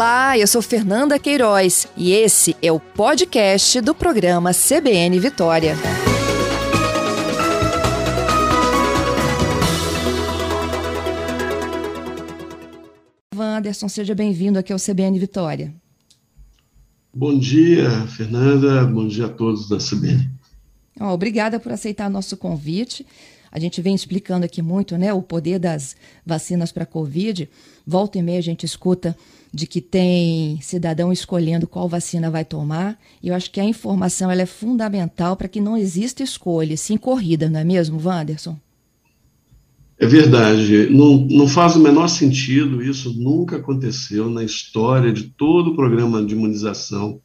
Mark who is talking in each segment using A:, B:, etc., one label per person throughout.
A: Olá, eu sou Fernanda Queiroz e esse é o podcast do programa CBN Vitória. Wanderson, seja bem-vindo aqui ao CBN Vitória.
B: Bom dia, Fernanda. Bom dia a todos da CBN.
A: Oh, obrigada por aceitar nosso convite. A gente vem explicando aqui muito né, o poder das vacinas para a Covid. Volta e meia a gente escuta de que tem cidadão escolhendo qual vacina vai tomar. E eu acho que a informação ela é fundamental para que não exista escolha, sim corrida, não é mesmo, Wanderson?
B: É verdade, não, não faz o menor sentido, isso nunca aconteceu na história de todo o programa de imunização.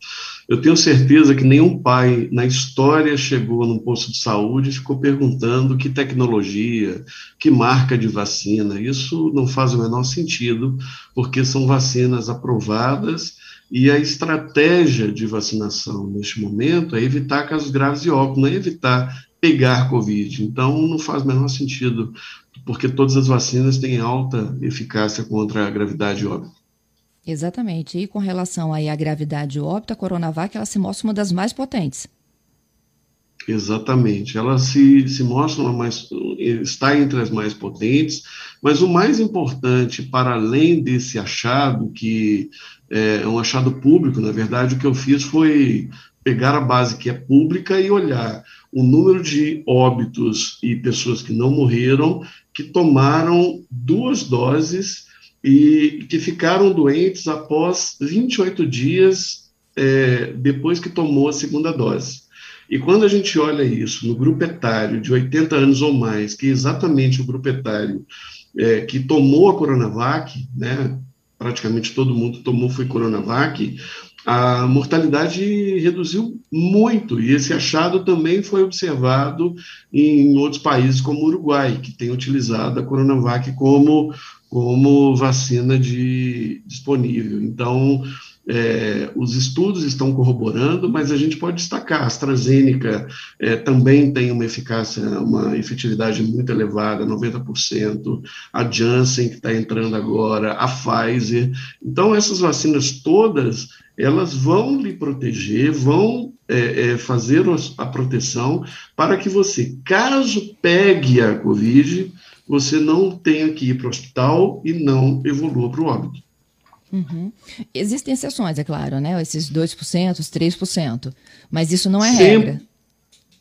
B: Eu tenho certeza que nenhum pai na história chegou num posto de saúde e ficou perguntando que tecnologia, que marca de vacina. Isso não faz o menor sentido, porque são vacinas aprovadas e a estratégia de vacinação neste momento é evitar casos graves e óbitos, não é evitar pegar Covid. Então, não faz o menor sentido porque todas as vacinas têm alta eficácia contra a gravidade óbito.
A: Exatamente. E com relação aí à gravidade óbito, a Coronavac ela se mostra uma das mais potentes.
B: Exatamente. Ela se, se mostra uma mais, está entre as mais potentes, mas o mais importante, para além desse achado, que é um achado público, na verdade, o que eu fiz foi pegar a base que é pública e olhar o número de óbitos e pessoas que não morreram, que tomaram duas doses e que ficaram doentes após 28 dias é, depois que tomou a segunda dose. E quando a gente olha isso no grupo etário de 80 anos ou mais, que é exatamente o grupo etário é, que tomou a Coronavac, né, praticamente todo mundo tomou foi Coronavac, a mortalidade reduziu muito, e esse achado também foi observado em outros países como o Uruguai, que tem utilizado a Coronavac como, como vacina de, disponível. Então, é, os estudos estão corroborando, mas a gente pode destacar, a AstraZeneca é, também tem uma eficácia, uma efetividade muito elevada, 90%, a Janssen, que está entrando agora, a Pfizer. Então, essas vacinas todas, elas vão lhe proteger, vão é, é, fazer a proteção para que você, caso pegue a Covid, você não tenha que ir para o hospital e não evolua para o óbito.
A: Uhum. Existem exceções, é claro, né? Esses 2%, os 3%, mas isso não é Sempre, regra.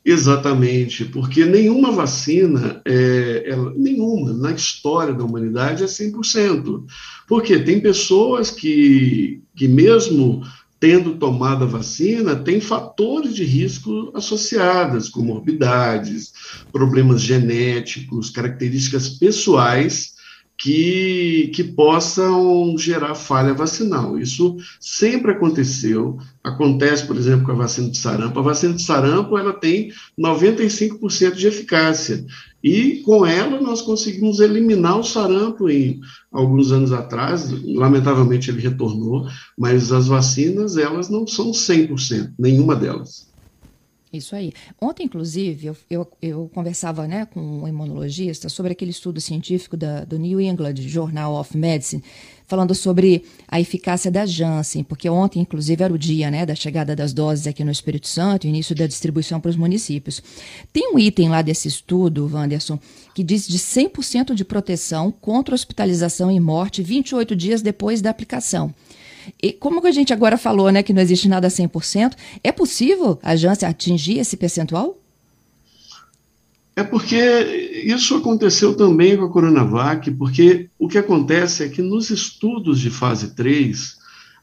B: Exatamente, porque nenhuma vacina, é, ela, nenhuma, na história da humanidade é 100%. Porque tem pessoas que, que mesmo tendo tomado a vacina, tem fatores de risco associados, comorbidades, problemas genéticos, características pessoais que, que possam gerar falha vacinal. Isso sempre aconteceu. Acontece, por exemplo, com a vacina de sarampo. A vacina de sarampo ela tem 95% de eficácia. E com ela nós conseguimos eliminar o sarampo em alguns anos atrás. Lamentavelmente ele retornou, mas as vacinas elas não são 100%, nenhuma delas.
A: Isso aí. Ontem, inclusive, eu, eu, eu, conversava né, com um imunologista sobre aquele estudo científico da, do New England Journal of Medicine, falando sobre a eficácia da Janssen, porque ontem, inclusive, era o dia né, da chegada das doses aqui no Espírito Santo, início da distribuição para os municípios. Tem um item lá desse estudo, Wanderson, que diz de 100% de proteção contra hospitalização e morte 28 dias depois da aplicação. E como que a gente agora falou, né, que não existe nada 100%, é possível a Janssen atingir esse percentual?
B: É porque isso aconteceu também com a Coronavac, porque o que acontece é que nos estudos de fase 3,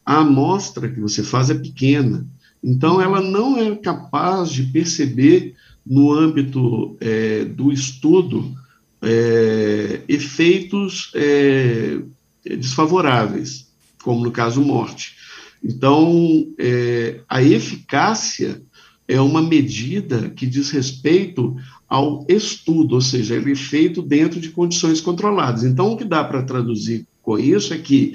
B: a amostra que você faz é pequena. Então, ela não é capaz de perceber, no âmbito é, do estudo, é, efeitos é, desfavoráveis como no caso morte. Então, é, a eficácia é uma medida que diz respeito ao estudo, ou seja, ele é feito dentro de condições controladas. Então, o que dá para traduzir com isso é que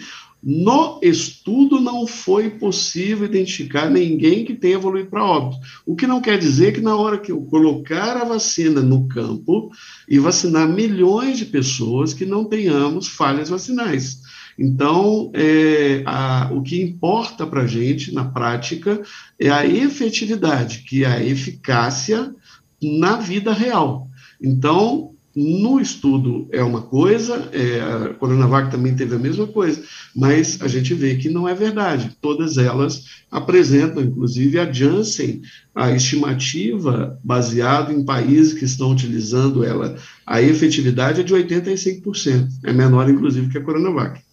B: No estudo não foi possível identificar ninguém que tenha evoluído para óbito. O que não quer dizer que na hora que eu colocar a vacina no campo e vacinar milhões de pessoas, que não tenhamos falhas vacinais. Então, é, a, o que importa para a gente, na prática, é a efetividade, que é a eficácia na vida real. Então, no estudo é uma coisa, é, a Coronavac também teve a mesma coisa, mas a gente vê que não é verdade. Todas elas apresentam, inclusive a Janssen, a estimativa baseada em países que estão utilizando ela, a efetividade é de 85%, é menor, inclusive, que a Coronavac.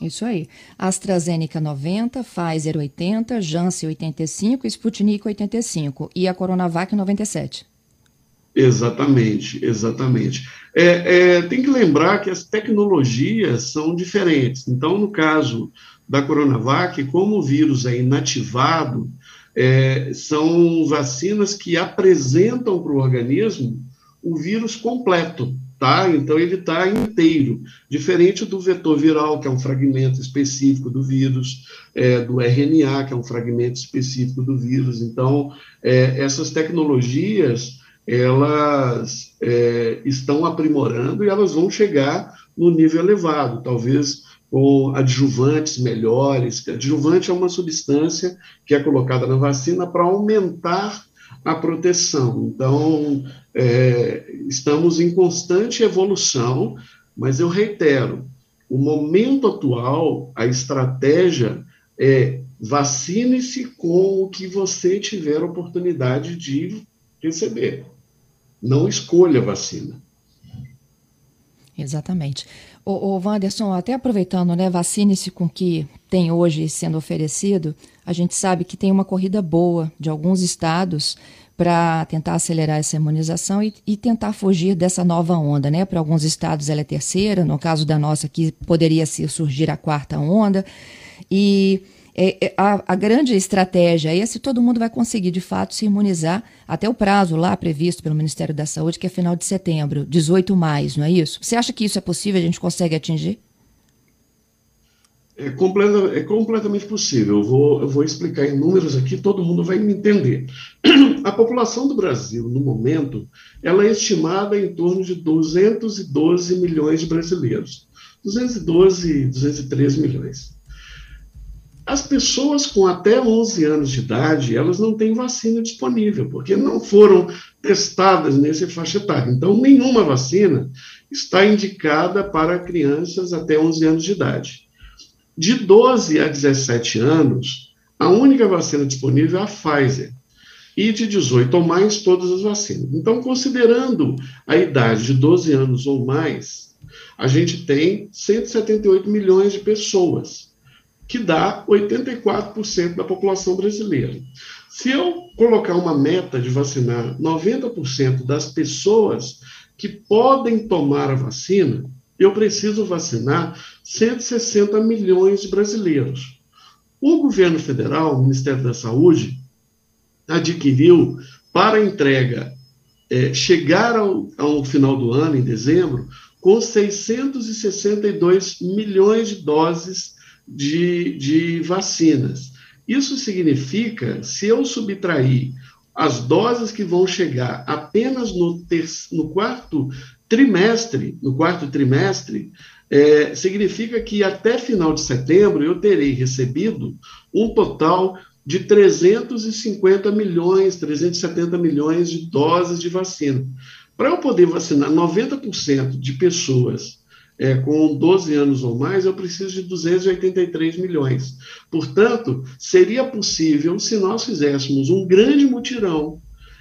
A: Isso aí. AstraZeneca 90, Pfizer 80, Janssen 85, Sputnik 85 e a Coronavac 97.
B: Exatamente, exatamente. É, é, tem que lembrar que as tecnologias são diferentes. Então, no caso da Coronavac, como o vírus é inativado, é, são vacinas que apresentam para o organismo o vírus completo, tá? Então, ele está inteiro, diferente do vetor viral, que é um fragmento específico do vírus, é, do RNA, que é um fragmento específico do vírus. Então, é, essas tecnologias elas é, estão aprimorando e elas vão chegar no nível elevado, talvez com adjuvantes melhores. Adjuvante é uma substância que é colocada na vacina para aumentar a proteção. Então, é, estamos em constante evolução, mas eu reitero: o momento atual, a estratégia é vacine-se com o que você tiver oportunidade de receber. Não escolha vacina.
A: Exatamente. O, o Wanderson, até aproveitando, né, vacine-se com o que tem hoje sendo oferecido, a gente sabe que tem uma corrida boa de alguns estados para tentar acelerar essa imunização e, e, tentar fugir dessa nova onda, né? Para alguns estados ela é terceira, no caso da nossa aqui poderia surgir a quarta onda. E é, é, a, a, grande estratégia é se todo mundo vai conseguir de fato se imunizar até o prazo lá previsto pelo Ministério da Saúde, que é final de setembro, 18 mais, não é isso? Você acha que isso é possível, a gente consegue atingir?
B: É, completa, é completamente possível. Eu vou, eu vou explicar em números aqui, todo mundo vai me entender. A população do Brasil, no momento, ela é estimada em torno de 212 milhões de brasileiros. 212, 213 milhões. As pessoas com até 11 anos de idade, elas não têm vacina disponível, porque não foram testadas nesse faixa etária. Então, nenhuma vacina está indicada para crianças até 11 anos de idade. De 12 a 17 anos, a única vacina disponível é a Pfizer. E de 18 ou mais, todas as vacinas. Então, considerando a idade de 12 anos ou mais, a gente tem 178 milhões de pessoas que dá 84% da população brasileira. Se eu colocar uma meta de vacinar 90% das pessoas que podem tomar a vacina, eu preciso vacinar 160 milhões de brasileiros. O governo federal, o Ministério da Saúde, adquiriu para entrega, é, chegar ao, ao final do ano, em dezembro, com 662 milhões de doses de, de vacinas. Isso significa, se eu subtrair as doses que vão chegar apenas no, ter, no quarto trimestre, no quarto trimestre, é, significa que até final de setembro eu terei recebido um total de 350 milhões, 370 milhões de doses de vacina. Para eu poder vacinar 90% de pessoas é, com 12 anos ou mais, eu preciso de 283 milhões. Portanto, seria possível se nós fizéssemos um grande mutirão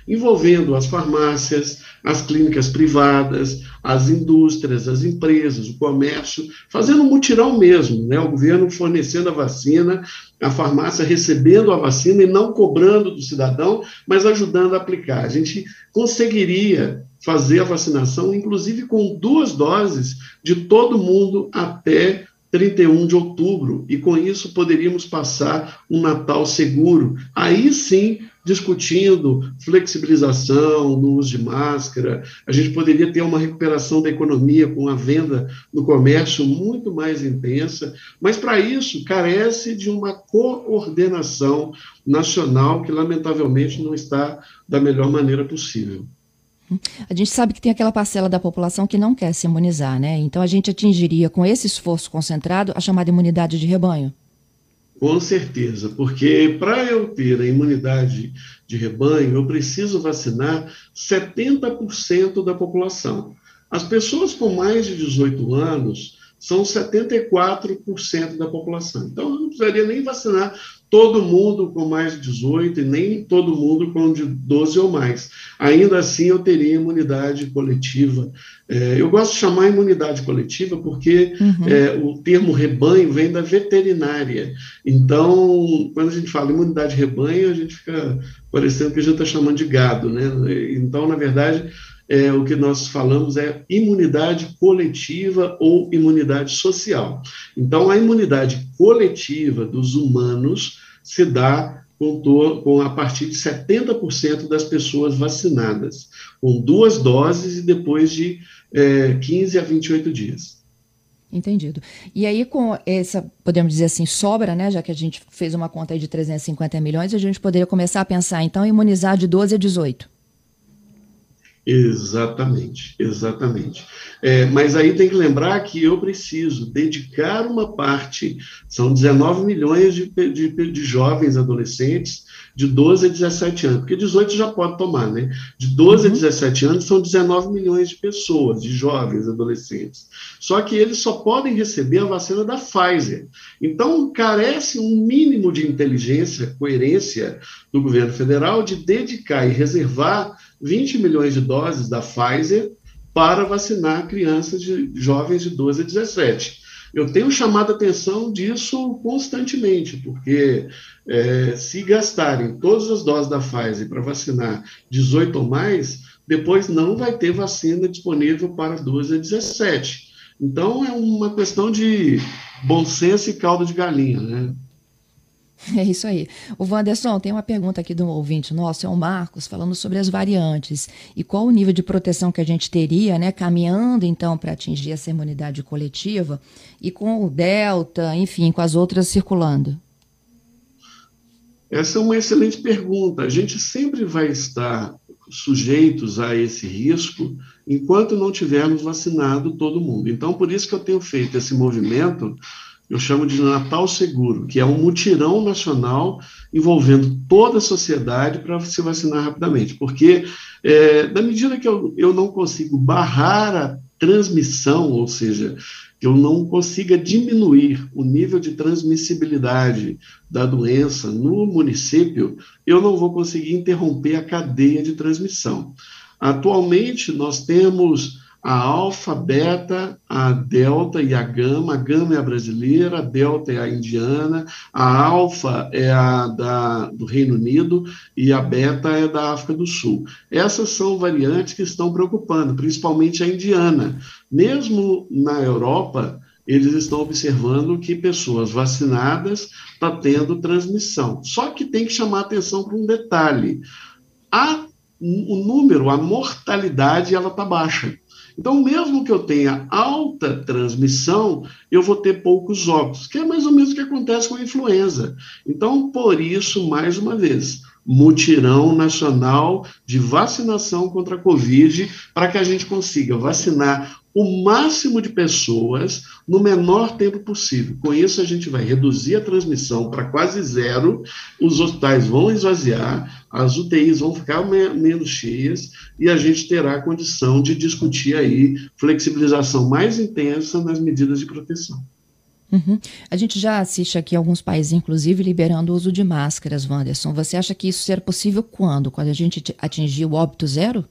B: envolvendo as farmácias, as clínicas privadas, as indústrias, as empresas, o comércio, fazendo um mutirão mesmo, né? o governo fornecendo a vacina, a farmácia recebendo a vacina e não cobrando do cidadão, mas ajudando a aplicar. A gente conseguiria fazer a vacinação, inclusive com duas doses de todo mundo até 31 de outubro, e com isso poderíamos passar um Natal seguro. Aí sim discutindo flexibilização no uso de máscara, a gente poderia ter uma recuperação da economia com a venda no comércio muito mais intensa, mas para isso carece de uma coordenação nacional que, lamentavelmente, não está da melhor maneira possível.
A: A gente sabe que tem aquela parcela da população que não quer se imunizar, né? Então a gente atingiria com esse esforço concentrado a chamada imunidade de rebanho.
B: Com certeza, porque para eu ter a imunidade de rebanho, eu preciso vacinar 70% da população. As pessoas com mais de 18 anos são 74% da população. Então, eu não precisaria nem vacinar todo mundo com mais de 18 e nem todo mundo com de 12 ou mais. Ainda assim, eu teria imunidade coletiva. É, eu gosto de chamar imunidade coletiva porque uhum. é, o termo rebanho vem da veterinária. Então, quando a gente fala imunidade rebanho, a gente fica parecendo que a gente está chamando de gado, né? Então, na verdade, é, o que nós falamos é imunidade coletiva ou imunidade social. Então, a imunidade coletiva dos humanos se dá com, com a partir de 70% das pessoas vacinadas, com duas doses e depois de é, 15 a 28 dias.
A: Entendido. E aí, com essa, podemos dizer assim, sobra, né? Já que a gente fez uma conta de 350 milhões, a gente poderia começar a pensar, então, imunizar de 12 a 18.
B: Exatamente, exatamente. É, mas aí tem que lembrar que eu preciso dedicar uma parte, são 19 milhões de, de, de, jovens adolescentes de 12 a 17 anos, porque 18 já pode tomar, né? De 12 uhum. a 17 anos são 19 milhões de pessoas, de jovens adolescentes. Só que eles só podem receber a vacina da Pfizer. Então, carece um mínimo de inteligência, coerência do governo federal de dedicar e reservar 20 milhões de doses da Pfizer para vacinar crianças de jovens de 12 a 17. Eu tenho chamado a atenção disso constantemente, porque é, se gastarem todas as doses da Pfizer para vacinar 18 ou mais, depois não vai ter vacina disponível para 12 a 17. Então é uma questão de bom senso e caldo de galinha, né?
A: É isso aí. O Wanderson, tem uma pergunta aqui um ouvinte nosso, é o Marcos, falando sobre as variantes e qual o nível de proteção que a gente teria, né, caminhando então para atingir essa imunidade coletiva e com o Delta, enfim, com as outras circulando.
B: Essa é uma excelente pergunta. A gente sempre vai estar sujeitos a esse risco enquanto não tivermos vacinado todo mundo. Então, por isso que eu tenho feito esse movimento eu chamo de Natal Seguro, que é um mutirão nacional envolvendo toda a sociedade para se vacinar rapidamente. Porque, é, na medida que eu, eu não consigo barrar a transmissão, ou seja, que eu não consiga diminuir o nível de transmissibilidade da doença no município, eu não vou conseguir interromper a cadeia de transmissão. Atualmente, nós temos a alfa, beta, a delta e a gama. A gama é a brasileira, a delta é a indiana, a alfa é a da, do Reino Unido e a beta é da África do Sul. Essas são variantes que estão preocupando, principalmente a indiana. Mesmo na Europa, eles estão observando que pessoas vacinadas estão tá tendo transmissão. Só que tem que chamar atenção para um detalhe. A, o número, a mortalidade, ela está baixa. Então, mesmo que eu tenha alta transmissão, eu vou ter poucos óbitos, que é mais ou menos o que acontece com a influenza. Então, por isso, mais uma vez, mutirão nacional de vacinação contra a Covid, para que a gente consiga vacinar o máximo de pessoas no menor tempo possível. Com isso, a gente vai reduzir a transmissão para quase zero, os hospitais vão esvaziar, as UTIs vão ficar menos cheias e a gente terá a condição de discutir aí flexibilização mais intensa nas medidas de proteção.
A: Uhum. A gente já assiste aqui alguns países, inclusive, liberando o uso de máscaras, Wanderson. Você acha que isso será possível quando? Quando a gente atingir o óbito zero?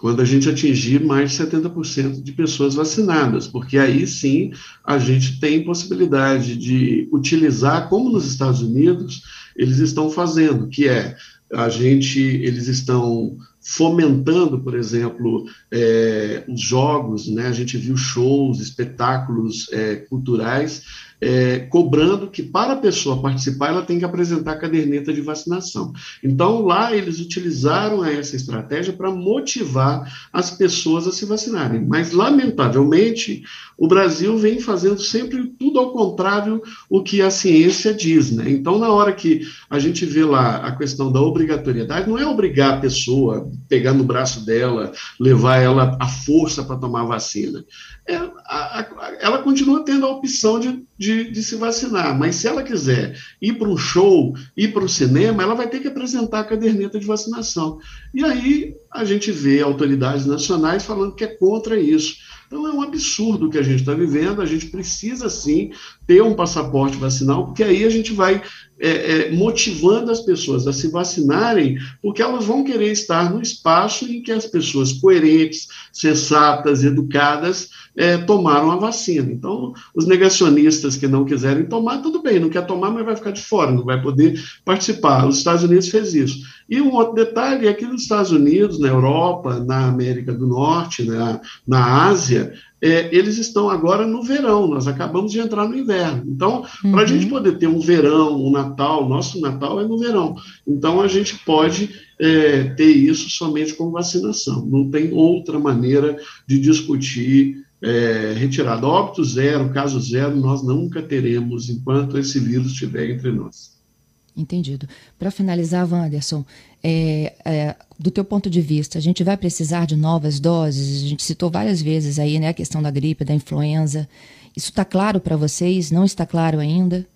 B: quando a gente atingir mais de 70% de pessoas vacinadas, porque aí sim a gente tem possibilidade de utilizar, como nos Estados Unidos eles estão fazendo, que é a gente, eles estão fomentando, por exemplo, é, os jogos, né? A gente viu shows, espetáculos é, culturais é, cobrando que para a pessoa participar ela tem que apresentar a caderneta de vacinação. Então lá eles utilizaram essa estratégia para motivar as pessoas a se vacinarem. Mas lamentavelmente o Brasil vem fazendo sempre tudo ao contrário o que a ciência diz, né? Então na hora que a gente vê lá a questão da obrigatoriedade, não é obrigar a pessoa pegar no braço dela, levar ela à força para tomar vacina. É, a, a, ela continua tendo a opção de, de, de, se vacinar, mas se ela quiser ir para um show, ir para o cinema, ela vai ter que apresentar a caderneta de vacinação. E aí a gente vê autoridades nacionais falando que é contra isso. Então é um absurdo o que a gente está vivendo, a gente precisa sim ter um passaporte vacinal, porque aí a gente vai é, é, motivando as pessoas a se vacinarem, porque elas vão querer estar no espaço em que as pessoas coerentes, sensatas, educadas é, tomaram a vacina. Então, os negacionistas que não quiserem tomar, tudo bem, não quer tomar, mas vai ficar de fora, não vai poder participar. Os Estados Unidos fez isso. E um outro detalhe é que nos Estados Unidos, na Europa, na América do Norte, na, na Ásia, é, eles estão agora no verão, nós acabamos de entrar no inverno. Então, uhum. para a gente poder ter um verão, um Natal, nosso Natal é no verão. Então, a gente pode é, ter isso somente com vacinação. Não tem outra maneira de discutir é, retirada. Óbito zero, caso zero, nós nunca teremos enquanto esse vírus estiver entre nós.
A: Entendido. Para finalizar, Wanderson, é, é, do teu ponto de vista, a gente vai precisar de novas doses? A gente citou várias vezes aí né, a questão da gripe, da influenza. Isso está claro para vocês? Não está claro ainda?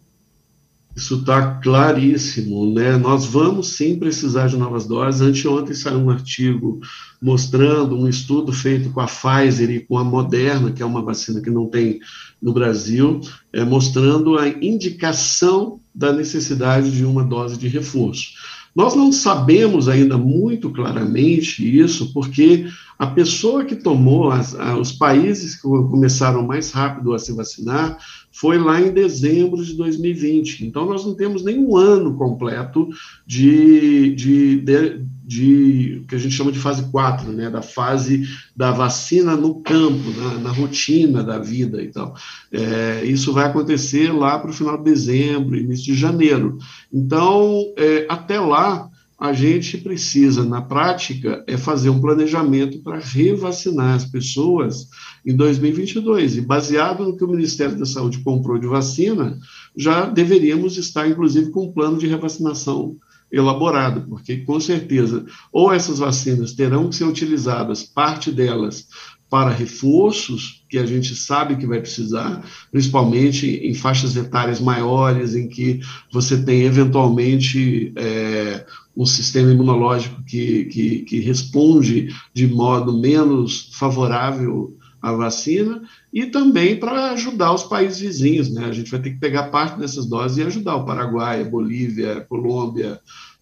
B: Isso está claríssimo, né? Nós vamos sim precisar de novas doses. Anteontem saiu um artigo mostrando um estudo feito com a Pfizer e com a Moderna, que é uma vacina que não tem no Brasil, é, mostrando a indicação da necessidade de uma dose de reforço. Nós não sabemos ainda muito claramente isso, porque a pessoa que tomou, as, os países que começaram mais rápido a se vacinar, foi lá em dezembro de 2020. Então, nós não temos nenhum ano completo de, de, de, de que a gente chama de fase 4, né, da fase da vacina no campo, na, na rotina da vida e tal. É, isso vai acontecer lá para o final de dezembro, início de janeiro. Então, é, até lá, a gente precisa, na prática, é fazer um planejamento para revacinar as pessoas em 2022. E baseado no que o Ministério da Saúde comprou de vacina, já deveríamos estar, inclusive, com um plano de revacinação elaborado, porque com certeza, ou essas vacinas terão que ser utilizadas, parte delas, para reforços, que a gente sabe que vai precisar, principalmente em faixas etárias maiores, em que você tem eventualmente é, um sistema imunológico que, que, que responde de modo menos favorável à vacina, e também para ajudar os países vizinhos. Né? A gente vai ter que pegar parte dessas doses e ajudar o Paraguai, a Bolívia, a Colômbia,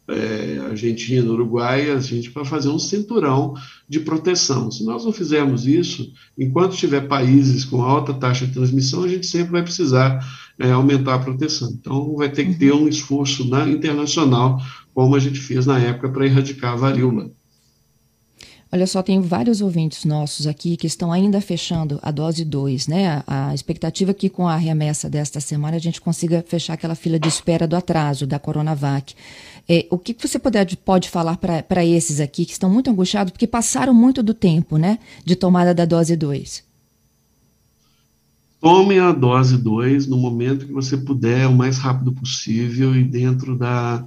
B: é, Argentina, Uruguai, a gente para fazer um cinturão de proteção. Se nós não fizermos isso, enquanto tiver países com alta taxa de transmissão, a gente sempre vai precisar é, aumentar a proteção. Então, vai ter que ter um esforço na, internacional, como a gente fez na época para erradicar a varíola.
A: Olha só, tem vários ouvintes nossos aqui que estão ainda fechando a dose 2, né? A expectativa é que com a remessa desta semana a gente consiga fechar aquela fila de espera do atraso da Coronavac. É, o que você pode, pode falar para esses aqui que estão muito angustiados porque passaram muito do tempo, né? De tomada da dose 2?
B: Tome a dose 2 no momento que você puder, o mais rápido possível e dentro da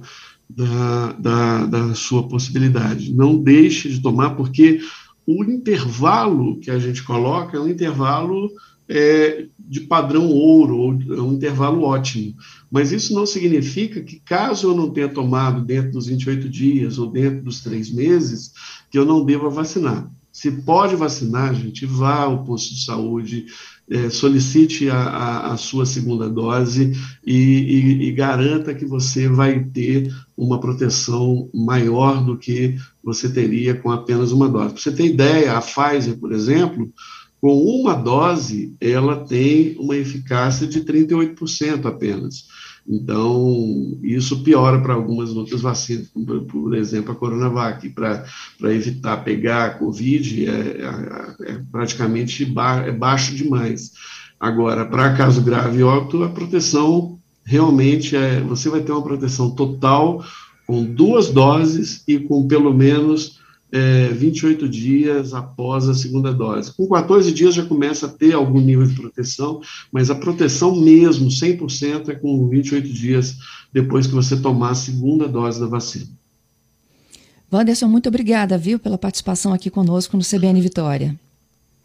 B: da, da, da sua possibilidade. Não deixe de tomar, porque o intervalo que a gente coloca é um intervalo é, de padrão ouro, ou é um intervalo ótimo. Mas isso não significa que, caso eu não tenha tomado dentro dos 28 dias ou dentro dos três meses, que eu não deva vacinar. Se pode vacinar, gente, vá ao posto de saúde, é, solicite a, a, a, sua segunda dose e, e, e, garanta que você vai ter uma proteção maior do que você teria com apenas uma dose. Para você ter ideia, a Pfizer, por exemplo, com uma dose, ela tem uma eficácia de 38% apenas. Então, isso piora para algumas outras vacinas, por exemplo, a Coronavac, para evitar pegar a Covid, é, é, é praticamente ba é baixo demais. Agora, para caso grave e óbito, a proteção realmente é, você vai ter uma proteção total com duas doses e com pelo menos é, 28 dias após a segunda dose. Com 14 dias já começa a ter algum nível de proteção, mas a proteção mesmo, 100%, é com 28 dias depois que você tomar a segunda dose da vacina.
A: Wanderson, muito obrigada, viu, pela participação aqui conosco no CBN Vitória.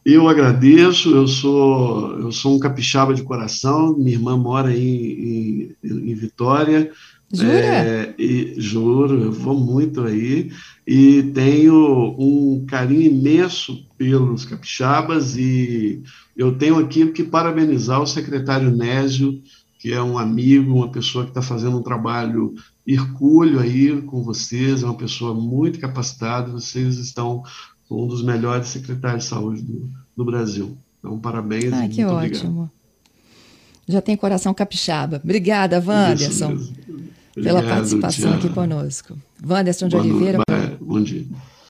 B: Eu agradeço, eu sou, eu sou um capixaba de coração, minha irmã mora aí em, em Vitória.
A: Jura?
B: É, e, juro, eu vou muito aí e tenho um carinho imenso pelos capixabas e eu tenho aqui que parabenizar o secretário Nésio, que é um amigo, uma pessoa que está fazendo um trabalho hercúleo aí com vocês, é uma pessoa muito capacitada, vocês estão um dos melhores secretários de saúde do, do Brasil. Então, parabéns.
A: Ah, que ótimo. Obrigado. Já tem coração capixaba. Obrigada, Wanderson, pela participação aqui conosco. Wanderson de Boa Oliveira.
B: bom dia.